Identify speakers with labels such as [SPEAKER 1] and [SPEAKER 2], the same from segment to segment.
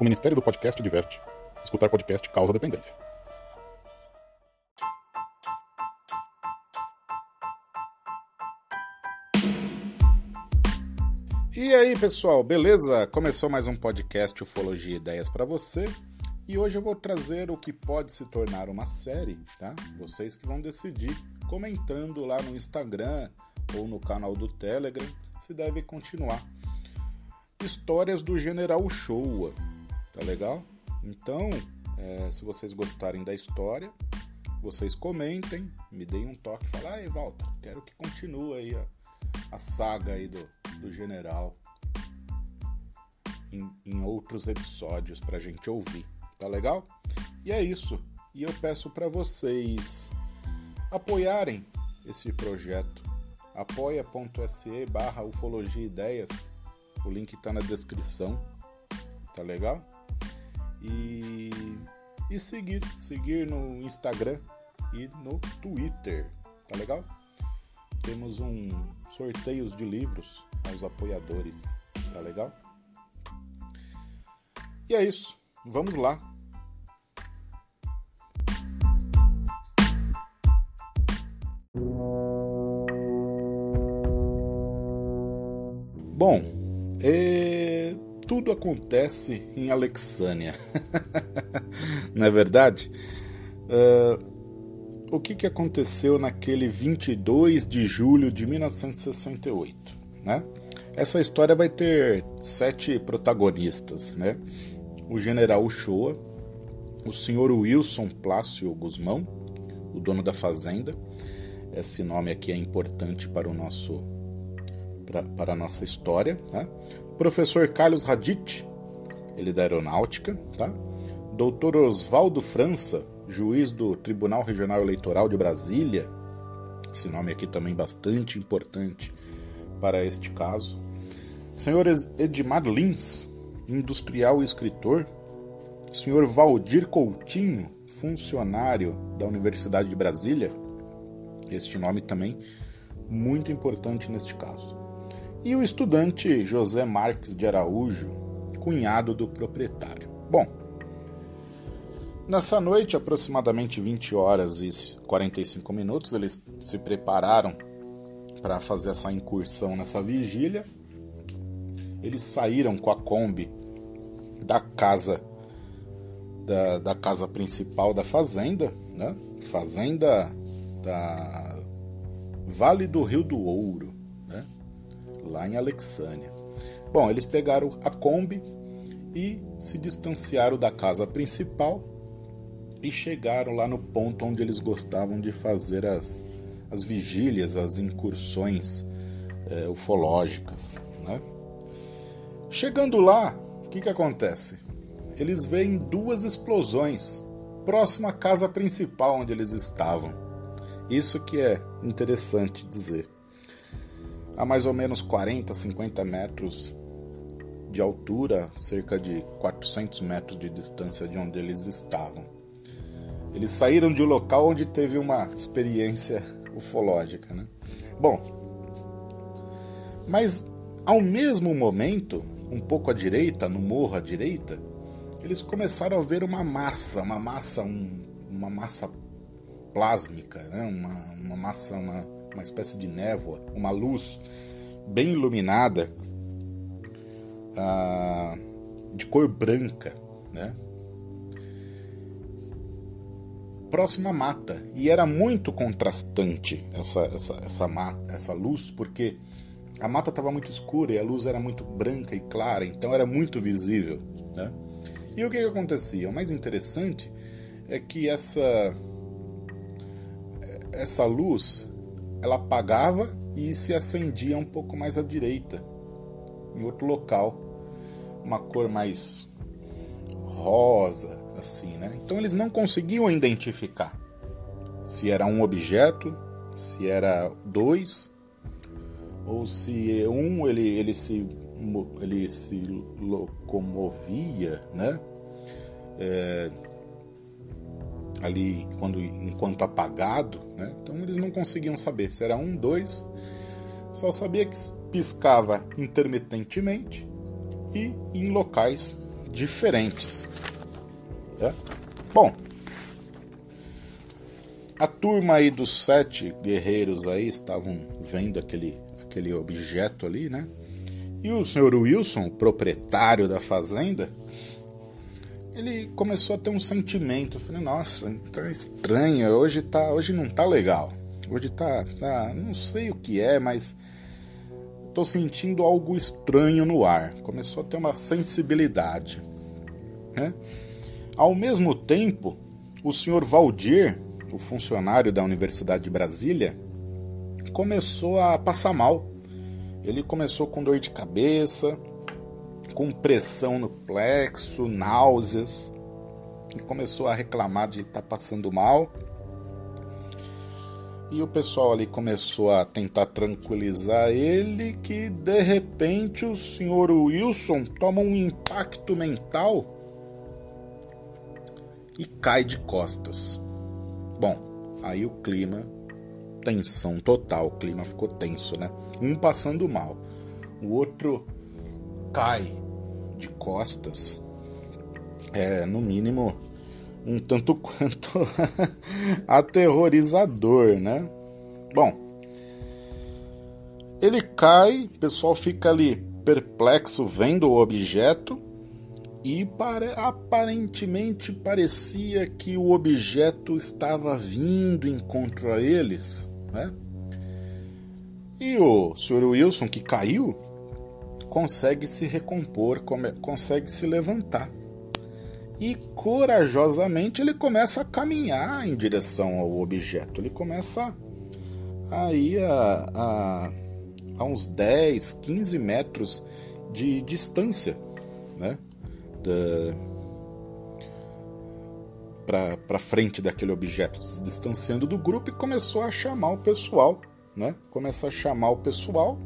[SPEAKER 1] O Ministério do Podcast diverte. Escutar podcast causa dependência.
[SPEAKER 2] E aí, pessoal, beleza? Começou mais um podcast Ufologia Ideias para você. E hoje eu vou trazer o que pode se tornar uma série, tá? Vocês que vão decidir comentando lá no Instagram ou no canal do Telegram se deve continuar. Histórias do General Showa, Tá legal? Então, é, se vocês gostarem da história, vocês comentem, me deem um toque, falem, ai Walter, quero que continue aí a, a saga aí do, do general em, em outros episódios pra gente ouvir, tá legal? E é isso. E eu peço para vocês apoiarem esse projeto. apoia.se barra ufologia ideias. O link tá na descrição. Tá legal? E, e seguir, seguir no Instagram e no Twitter, tá legal? Temos um sorteios de livros aos apoiadores, tá legal? E é isso, vamos lá. Bom, é tudo acontece em Alexânia. Não é verdade? Uh, o que, que aconteceu naquele 22 de julho de 1968? Né? Essa história vai ter sete protagonistas. Né? O general Uchoa, o senhor Wilson Plácio Guzmão, o dono da fazenda. Esse nome aqui é importante para o nosso para, para a nossa história. Né? Professor Carlos Radit, ele é da Aeronáutica, tá? Doutor Oswaldo França, juiz do Tribunal Regional Eleitoral de Brasília. Esse nome aqui também bastante importante para este caso. Senhor Edmar Lins, industrial e escritor. Senhor Valdir Coutinho, funcionário da Universidade de Brasília. Este nome também muito importante neste caso e o estudante José Marques de Araújo, cunhado do proprietário. Bom, nessa noite, aproximadamente 20 horas e 45 minutos, eles se prepararam para fazer essa incursão nessa vigília. Eles saíram com a Kombi da casa da, da casa principal da fazenda, né? Fazenda da Vale do Rio do Ouro lá em Alexânia. Bom, eles pegaram a Kombi e se distanciaram da casa principal e chegaram lá no ponto onde eles gostavam de fazer as, as vigílias, as incursões é, ufológicas. Né? Chegando lá, o que, que acontece? Eles veem duas explosões próximo à casa principal onde eles estavam. Isso que é interessante dizer a mais ou menos 40, 50 metros de altura, cerca de 400 metros de distância de onde eles estavam. Eles saíram de um local onde teve uma experiência ufológica, né? Bom, mas ao mesmo momento, um pouco à direita, no morro à direita, eles começaram a ver uma massa, uma massa, um, uma massa plásmica, né? uma, uma massa, uma, uma espécie de névoa, uma luz bem iluminada, ah, de cor branca, né? próxima à mata. E era muito contrastante essa, essa, essa, mata, essa luz, porque a mata estava muito escura e a luz era muito branca e clara, então era muito visível. Né? E o que, que acontecia? O mais interessante é que essa, essa luz ela apagava e se acendia um pouco mais à direita, em outro local, uma cor mais rosa, assim, né? Então eles não conseguiam identificar se era um objeto, se era dois, ou se um ele, ele se ele se locomovia, né? É, ali quando enquanto apagado, né? Então eles não conseguiam saber se era um, dois, só sabia que piscava intermitentemente e em locais diferentes. É? Bom, a turma aí dos sete guerreiros aí estavam vendo aquele, aquele objeto ali, né? E o senhor Wilson, proprietário da fazenda, ele começou a ter um sentimento. Eu falei, nossa, tá estranho, hoje, tá, hoje não tá legal. Hoje tá, tá. Não sei o que é, mas. Tô sentindo algo estranho no ar. Começou a ter uma sensibilidade. Né? Ao mesmo tempo, o senhor Valdir, o funcionário da Universidade de Brasília, começou a passar mal. Ele começou com dor de cabeça, com pressão no plexo, náuseas. E começou a reclamar de estar tá passando mal. E o pessoal ali começou a tentar tranquilizar ele que de repente o senhor Wilson toma um impacto mental e cai de costas. Bom, aí o clima, tensão total, o clima ficou tenso, né? Um passando mal, o outro cai de costas é, no mínimo, um tanto quanto aterrorizador, né? Bom, ele cai, o pessoal fica ali perplexo vendo o objeto e pare aparentemente parecia que o objeto estava vindo em contra eles, né? E o Sr. Wilson, que caiu, consegue se recompor, consegue se levantar. E corajosamente ele começa a caminhar em direção ao objeto. Ele começa a ir a, a, a uns 10, 15 metros de distância, né? para frente daquele objeto, se distanciando do grupo e começou a chamar o pessoal, né? Começa a chamar o pessoal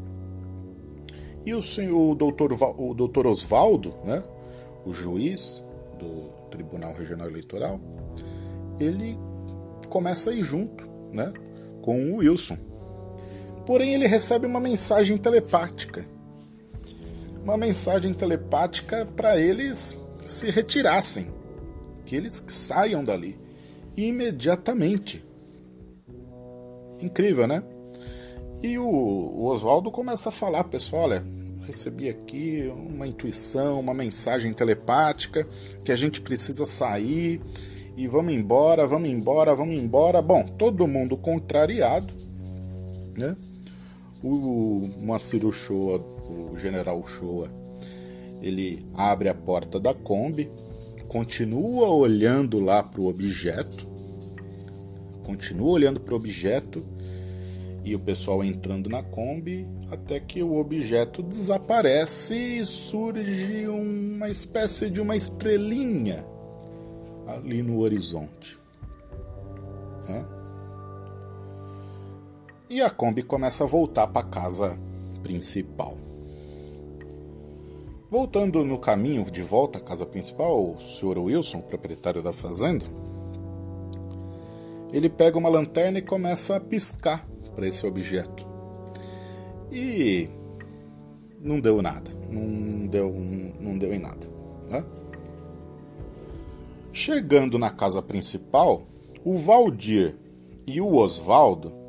[SPEAKER 2] e o, senhor, o, doutor, o doutor Oswaldo, né, o juiz do Tribunal Regional Eleitoral, ele começa a ir junto né, com o Wilson. Porém, ele recebe uma mensagem telepática. Uma mensagem telepática para eles se retirassem, que eles saiam dali imediatamente. Incrível, né? E o, o Oswaldo começa a falar, pessoal, olha, recebi aqui uma intuição, uma mensagem telepática que a gente precisa sair e vamos embora, vamos embora, vamos embora. Bom, todo mundo contrariado, né? O Moacir Uchoa, o general Uchoa, ele abre a porta da Kombi, continua olhando lá para o objeto, continua olhando para o objeto e o pessoal entrando na Kombi até que o objeto desaparece e surge uma espécie de uma estrelinha ali no horizonte. E a Kombi começa a voltar para a casa principal. Voltando no caminho de volta à casa principal, o Sr. Wilson, proprietário da fazenda, ele pega uma lanterna e começa a piscar para esse objeto. E não deu nada, não deu, não deu em nada. Né? Chegando na casa principal, o Valdir e o Osvaldo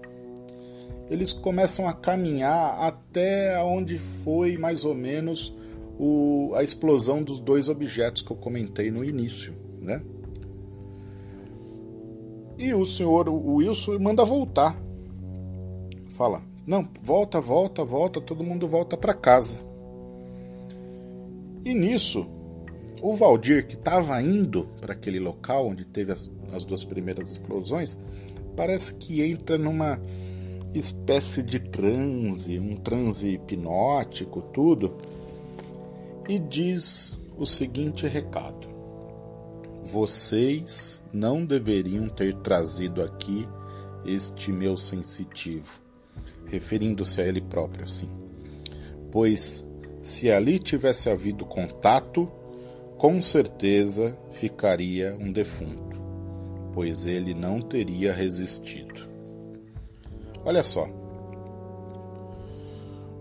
[SPEAKER 2] eles começam a caminhar até onde foi mais ou menos o, a explosão dos dois objetos que eu comentei no início, né? E o senhor Wilson manda voltar fala: Não, volta, volta, volta, todo mundo volta para casa. E nisso, o Valdir, que estava indo para aquele local onde teve as, as duas primeiras explosões, parece que entra numa espécie de transe, um transe hipnótico, tudo, e diz o seguinte recado: Vocês não deveriam ter trazido aqui este meu sensitivo referindo-se a ele próprio, sim. Pois se ali tivesse havido contato, com certeza ficaria um defunto, pois ele não teria resistido. Olha só.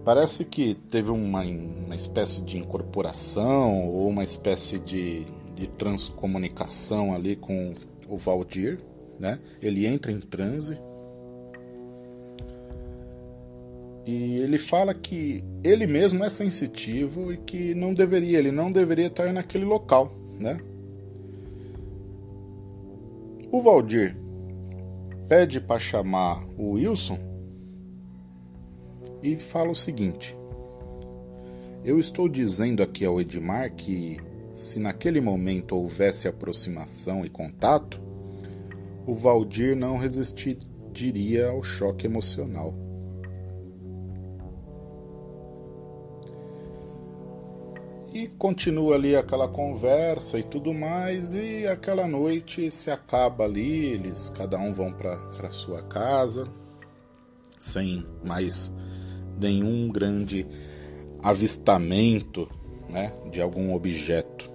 [SPEAKER 2] Parece que teve uma, uma espécie de incorporação ou uma espécie de, de transcomunicação ali com o Valdir, né? Ele entra em transe e ele fala que ele mesmo é sensitivo e que não deveria, ele não deveria estar naquele local, né? O Valdir pede para chamar o Wilson e fala o seguinte: Eu estou dizendo aqui ao Edmar que se naquele momento houvesse aproximação e contato, o Valdir não resistiria ao choque emocional. E continua ali aquela conversa e tudo mais, e aquela noite se acaba ali, eles cada um vão para sua casa, sem mais nenhum grande avistamento né, de algum objeto.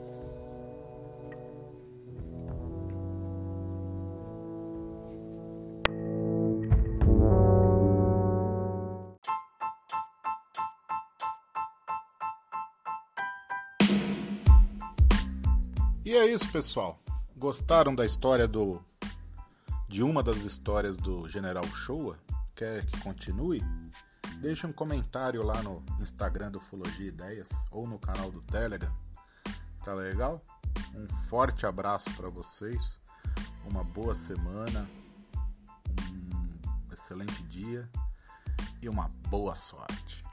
[SPEAKER 2] É isso, pessoal. Gostaram da história do de uma das histórias do General Showa? Quer que continue? Deixe um comentário lá no Instagram do Ufologia Ideias ou no canal do Telegram. Tá legal? Um forte abraço para vocês. Uma boa semana. Um excelente dia e uma boa sorte.